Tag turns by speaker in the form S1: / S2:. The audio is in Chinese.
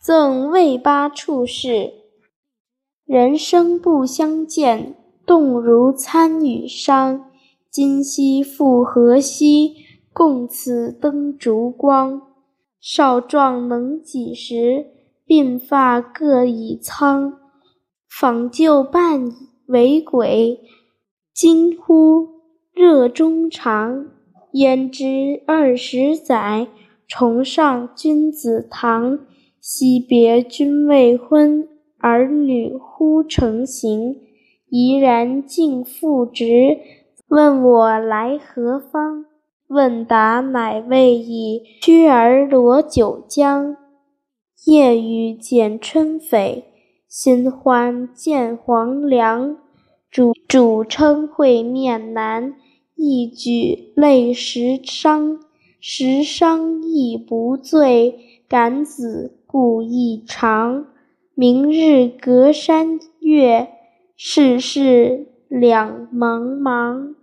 S1: 赠卫八处士。人生不相见，动如参与商。今夕复何夕，共此灯烛光。少壮能几时？鬓发各已苍。访旧伴为鬼，惊呼热衷肠。焉知二十载，重上君子堂。惜别君未婚，儿女忽成行。怡然尽父职，问我来何方？问答乃未已，驱儿罗九江。夜雨剪春榧，新欢见黄粱。主主称会面难，一举泪十觞。十觞亦不醉，感子故意长。明日隔山月，世事两茫茫。